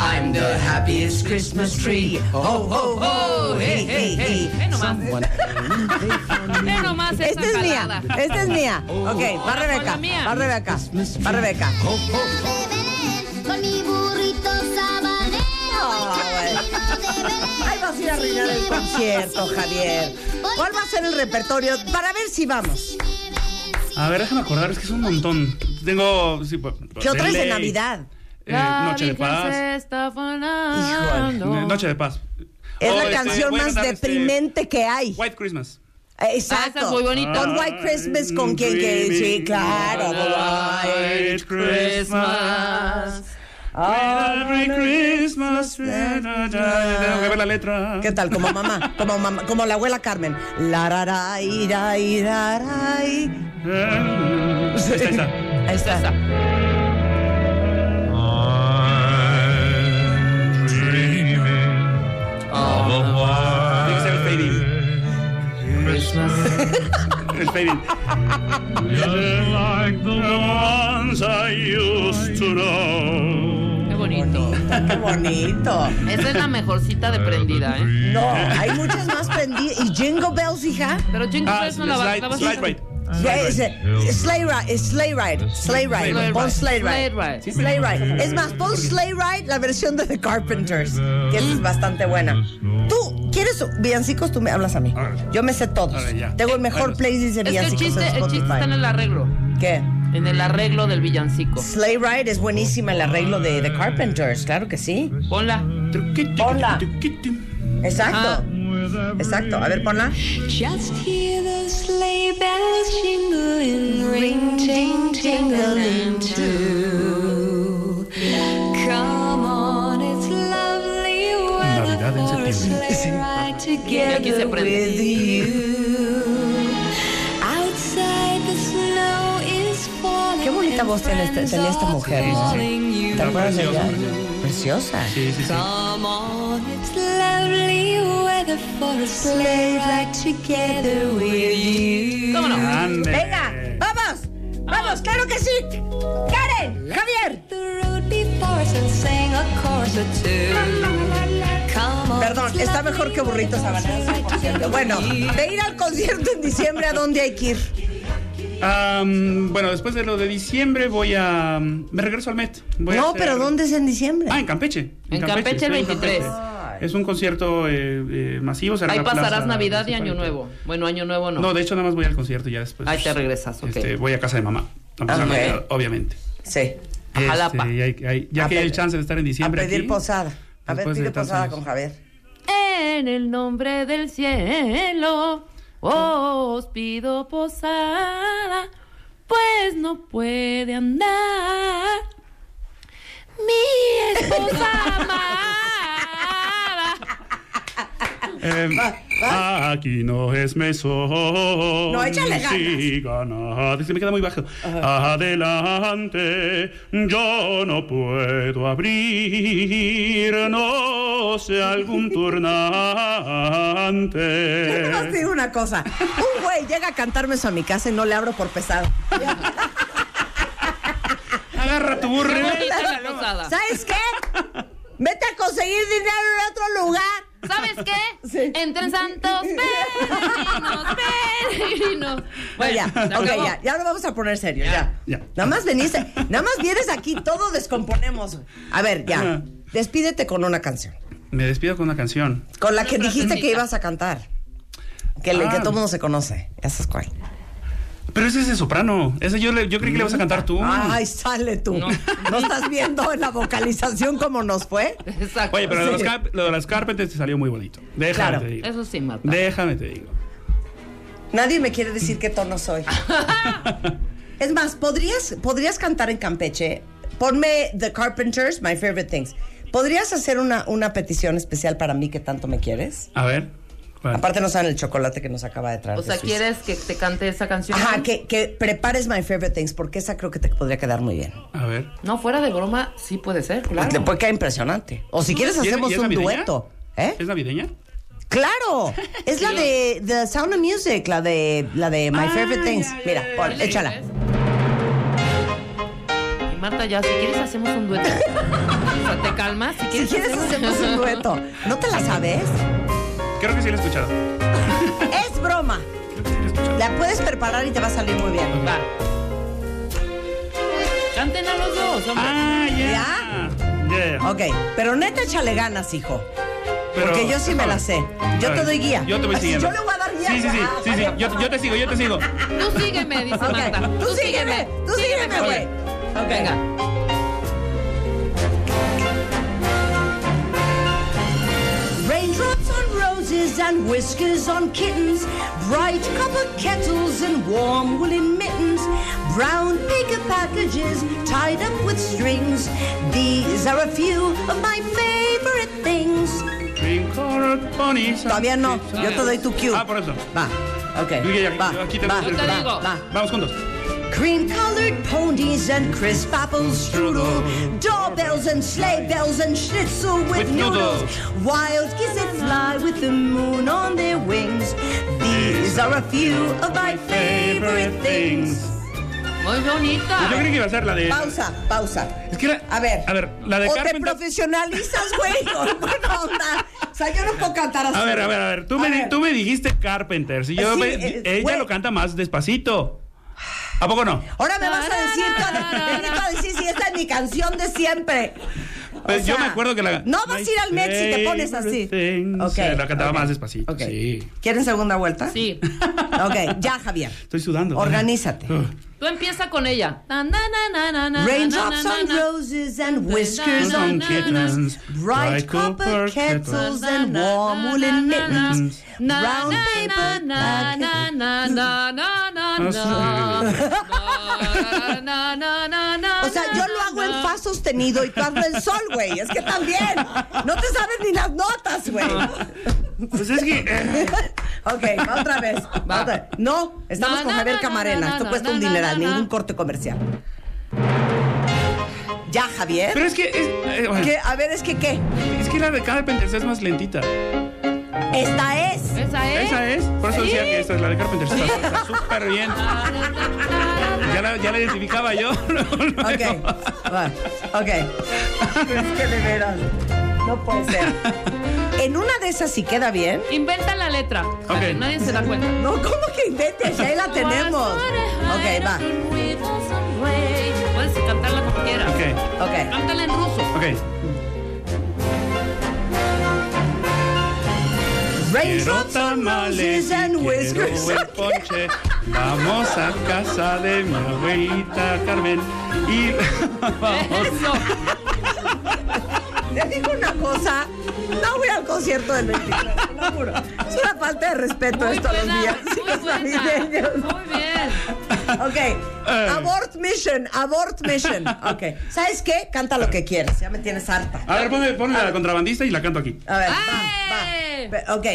I'm the happiest Christmas tree. Ho, ho, ho. Oh, Hey, hey, hey. Ve nomás. Ve nomás esa Esta es mía. jalada. Esta es mía. Ok, va Ahora Rebeca. pon la mía. Va Rebeca. Va Rebeca. Con mi burrito sabanero. Ahí vas a ir a arruinar el concierto, Javier. ¿Cuál va a ser el repertorio? Para ver si vamos. A ver, déjame acordar, es que es un montón. Tengo. Sí, pues, ¿Qué otra es de Navidad? Eh, Noche de Paz. está. Eh, Noche de Paz. Es Oh, la este, canción más cantar, este, deprimente que hay. White Christmas. Eh, Exacto. Ah, muy bonita. Con White Christmas, con quien que sí, claro. White Christmas. Every Christmas. Tengo que ver la letra. ¿Qué tal? Como mamá, como mamá, como la abuela Carmen. La ra, ra, ira, ira, ra, i. Ahí está, ahí está. Esa. Tiene que ser el fading. El fading. like the ones I used to know. Qué bonito. Qué bonito. Esa es la mejor cita de prendida, ¿eh? No, hay muchas más prendidas. ¿Y Jingle Bells, hija? Pero Jingle Ah, Bells no la va, vas a slide right. Ya, es, eh, Sleigh Ride, Sleigh Ride, Sleigh Ride, Ride. Sleigh Ride. Ride. Sleigh Ride. Es más, pon Sleigh Ride, la versión de The Carpenters, que es bastante buena. Tú, ¿quieres villancicos? Tú me hablas a mí. Yo me sé todos. Tengo el mejor playlist de Es que el villancicos chiste, en el chiste Spotify. está en el arreglo. ¿Qué? En el arreglo del villancico. Sleigh Ride es buenísima el arreglo de The Carpenters, claro que sí. Ponla. Ponla. Exacto. Exacto. A ver, ponla. Just hear the sleigh bells jingling, ring, ting, tingling too. Come on, it's lovely weather for a sleigh ride together prende. with you. Outside the snow is falling. Qué bonita and voz tiene esta, friends tenía esta mujer, ¿no? ¿Te acuerdas de ella? Preciosa, Preciosa. Sí, sí, sí. Come on, it's lovely weather for a sleigh ride together with you. ¿Cómo no? Ande. Venga, vamos. Vamos, claro que sí. Karen, Javier. Perdón, está mejor que burritos. Bueno, de ir al concierto en diciembre, ¿a dónde hay que ir? Bueno, después de lo de diciembre voy a... Me regreso al Met. Voy a No, hacer- pero ¿dónde es en diciembre? Ah, en Campeche. En Campeche el estoy en 23. Campeche. Es un concierto eh, eh, masivo. será Ahí pasarás plaza Navidad y Año. Nuevo. Bueno, Año Nuevo no. No, de hecho nada más voy al concierto y ya después. Ahí te regresas, ok. este, voy a casa de mamá. A pasar Ok. Navidad, obviamente. Sí. A Jalapa. Este, y hay- hay- ya A que hay chance de estar en A diciembre pedir aquí, posada. A ver, pide posada años. con Javier. En el nombre del cielo os pido posada, pues no puede andar mi esposa amada. Aquí no es mesón. No, échale ganas. Sí, ganas. Se me queda muy bajo. Adelante, yo no puedo abrir, no sé algún Yo nomás turnante. te digo una cosa. Un güey llega a cantarme eso a mi casa y no le abro por pesado. Agarra tu burro. ¿Sabes qué? Vete a conseguir dinero en otro lugar. ¿Sabes qué? Sí. Entre santos peregrinos, peregrinos. Bueno, ya, ok, ya, ya lo vamos a poner serio, ya. Ya. Nada más veniste, nada más vienes aquí, todo descomponemos. A ver, ya, despídete con una canción. Me despido con una canción. Con la que dijiste que ibas a cantar. Que, le- Ah. que todo el mundo se conoce. Ya sabes cuál. Pero ese es de soprano. Ese yo, le, yo creí que le ibas a cantar tú. Ay, sale tú. No. No. estás viendo en la vocalización cómo nos fue? Exacto. Oye, pero lo de, los Sí. Carp- lo de las Carpenters te salió muy bonito. Déjame Claro. te digo. Eso sí mata. Déjame te digo. Nadie me quiere decir qué tono soy. es más, ¿podrías, podrías cantar en Campeche. Ponme The Carpenters, My Favorite Things. ¿Podrías hacer una, una petición especial para mí que tanto me quieres? A ver. Aparte no saben el chocolate que nos acaba de traer. O sea. ¿quieres que te cante esa canción? Ajá, que, que prepares My Favorite Things, porque esa creo que te podría quedar muy bien. A ver. No, fuera de broma, sí puede ser, claro. Te puede quedar impresionante. O si quieres ¿Y es- hacemos es un navideña? dueto. ¿Eh? ¿Es navideña? ¡Claro! Es la de The Sound of Music, la de, la de My Ah, Favorite Things. ya, ya, Mira, ya. échala. Y Marta, ya, si quieres hacemos un dueto. o sea, te calmas. Si Si quieres, quieres hacemos un dueto. ¿No te la sabes? Creo que sí la he escuchado. Es broma. Creo que sí la he escuchado. La puedes preparar y te va a salir muy bien. Va. Canten a los dos, hombre. Ah, ya. ¿Ya? Yeah. Ok, pero neta échale ganas, hijo. Pero- Porque yo sí me la sé. Yo te doy guía. Yo te voy Así, siguiendo. Yo le voy a dar guía. Sí, sí, sí. Ah, sí, sí. Yo, yo te sigo, yo te sigo. Tú sígueme, dice Ok, Marta. tú sígueme, tú sígueme, güey. Ok. Venga. And whiskers on kittens, bright copper kettles and warm woolen mittens, brown paper packages tied up with strings. These are a few of my favorite things. Green colored ponies. Todavía no, yo te doy tu cue. Ah, por eso. Va, ok. Yo ya- Va, aquí te- va, Yo te va, digo. va. Vamos juntos. Cream colored ponies and crisp apple strudel, doorbells and sleigh bells and schnitzel with, With noodles. noodles. Wild geese that fly with the moon on their wings. These are a few of my favorite things. Muy bonita. Yo creí que iba a ser la de. Pausa, pausa. Es que era- A ver. A ver, la de o te Carpenter. profesionalizas, güey, buena onda. O sea, yo no puedo cantar así. A ver, a ver, a ver. Tú, A me, ver. tú me dijiste Carpenters y yo Sí, me- eh, ella güey. lo canta más despacito. ¿A poco no? Ahora me vas a decir, tú a- a decir si esta es mi canción de siempre. O Pues yo me acuerdo que la. No vas a ir al Met si te pones así. Everything. Ok, Se la cantaba más despacito. ok. Sí. ¿Quieren segunda vuelta? Sí. Ok, ya, Javier. Estoy sudando. Organízate. Uh. Tú empieza con ella. Raindrops on roses and whiskers on kittens, bright copper kettles and warm woolen mittens, brown paper Ah, O sea, yo lo hago en fa sostenido y tú hazlo en sol, güey. Es que también. No te sabes ni las notas, güey. Pues es que. eh, Ok, va otra vez. va otra vez. No, estamos con Javier na, Camarena. na, Esto cuesta un dineral, ningún corte comercial. Ya, Javier. Pero es que. Es, eh, bueno, ¿Qué? A ver, es que qué. es que la de Carpenters es más lentita. Esta es. Esa es. Esa es. Por eso Sí. decía que esta es la de Carpenters. Está está súper bien. Ya la, ya la identificaba yo. Ok, va, ok. Es que de veras, no puede ser. En una de esas sí queda bien. Inventa la letra. para que. Nadie se da cuenta. No, ¿cómo que inventes? Ahí la tenemos. Ok, va. Puedes cantarla como quieras. Ok, Ok. Cántala en ruso. ok. Raindrops on roses and quiero whiskers. ponche. Vamos a casa de mi abuelita Carmen y vamos. Eso. Te digo una cosa, no voy al concierto del 23, te lo juro. Es una falta de respeto Muy esto a los buena, días muy buena. navideños. Muy bien. Ok, abort mission, abort mission. Ok, ¿sabes qué? Canta lo que quieras, ya me tienes harta. A ver, ponme, ponme la contrabandista y la canto aquí. A ver, va, va. Ok,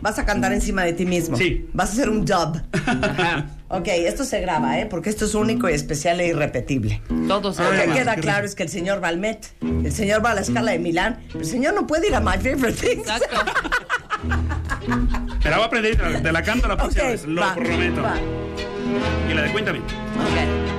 vas a cantar encima de ti mismo. Sí. Vas a hacer un dub. Ok, esto se graba, ¿eh? Porque esto es único y especial e irrepetible. Todos Lo que queda claro es que el señor va al Met, el señor va a la escala de Milán, pero el señor no puede ir a My Favorite Things. Exacto. Te la voy a aprender te la, te la canto la próxima vez, lo va, prometo. va. Y la de cuéntame. Ok.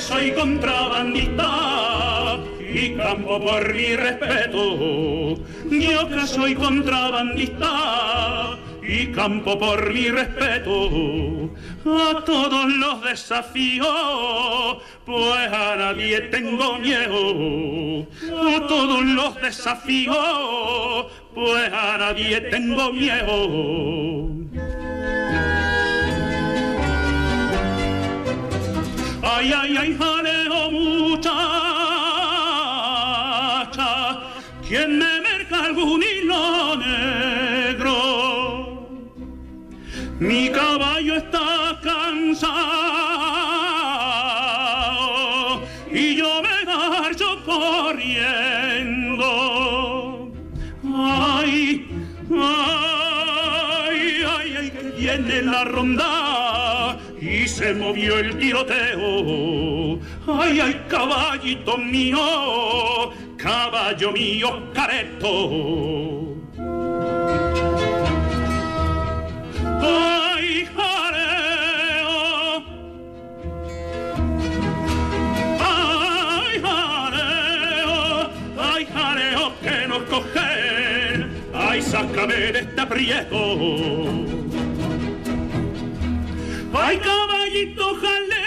Soy contrabandista y campo por mi respeto. Yo que soy contrabandista y campo por mi respeto. A todos los desafíos, pues a nadie tengo miedo. A todos los desafíos, pues a nadie tengo miedo. Ay, ay, ay, jaleo muchacha, ¿quién me merca algún hilo negro? Mi caballo está cansado y yo me marcho corriendo. Ay, ay, ay, ay, que viene la ronda se movió el tiroteo. Ay, ay, caballito mío, caballo mío, careto. Ay, jareo. Ay, jareo. Ay, jareo que nos cogen. Ay, sácame de este aprieto. Ay, caballito jaleo.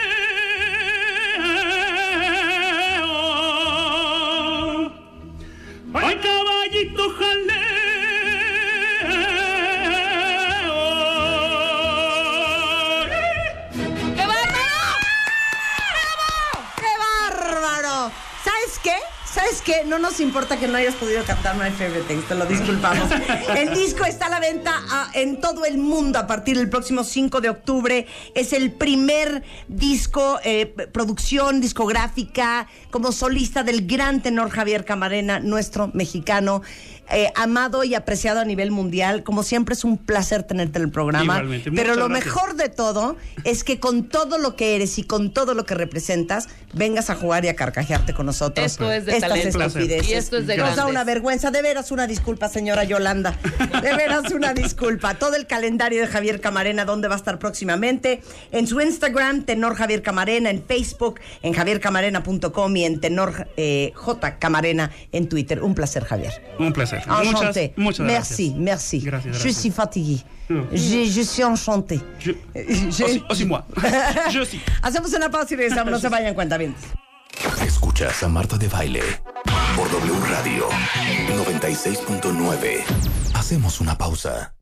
Ay, caballito jaleo. ¿Sabes qué? No nos importa que no hayas podido cantar My Favorite Things, te lo disculpamos. El disco está a la venta ah, en todo el mundo a partir del próximo 5 de octubre. Es el primer disco, eh, producción discográfica como solista del gran tenor Javier Camarena, nuestro mexicano. Eh, amado y apreciado a nivel mundial. Como siempre es un placer tenerte en el programa. Igualmente, Pero muchas lo gracias. mejor de todo es que con todo lo que eres y con todo lo que representas, vengas a jugar y a carcajearte con nosotros. Esto es de Estas talento. estupideces. Y esto es de Nos da una vergüenza. De veras una disculpa, señora Yolanda. De veras una disculpa. Todo el calendario de Javier Camarena, ¿dónde va a estar próximamente? En su Instagram, Tenor Javier Camarena, en Facebook, en javiercamarena.com y en Tenor eh, J Camarena en Twitter. Un placer, Javier. Un placer. Enchanté. Muchas, muchas merci, gracias. merci. Gracias, Je gracias. suis fatigué. Mm. Je, je suis enchanté. Je- Je- Aussi, aussi moi. Je aussi. Hacemos una pausa y regresamos. No se vayan cuenta bien. Escuchas a Marta de Baile por W Radio 96.9. Hacemos una pausa.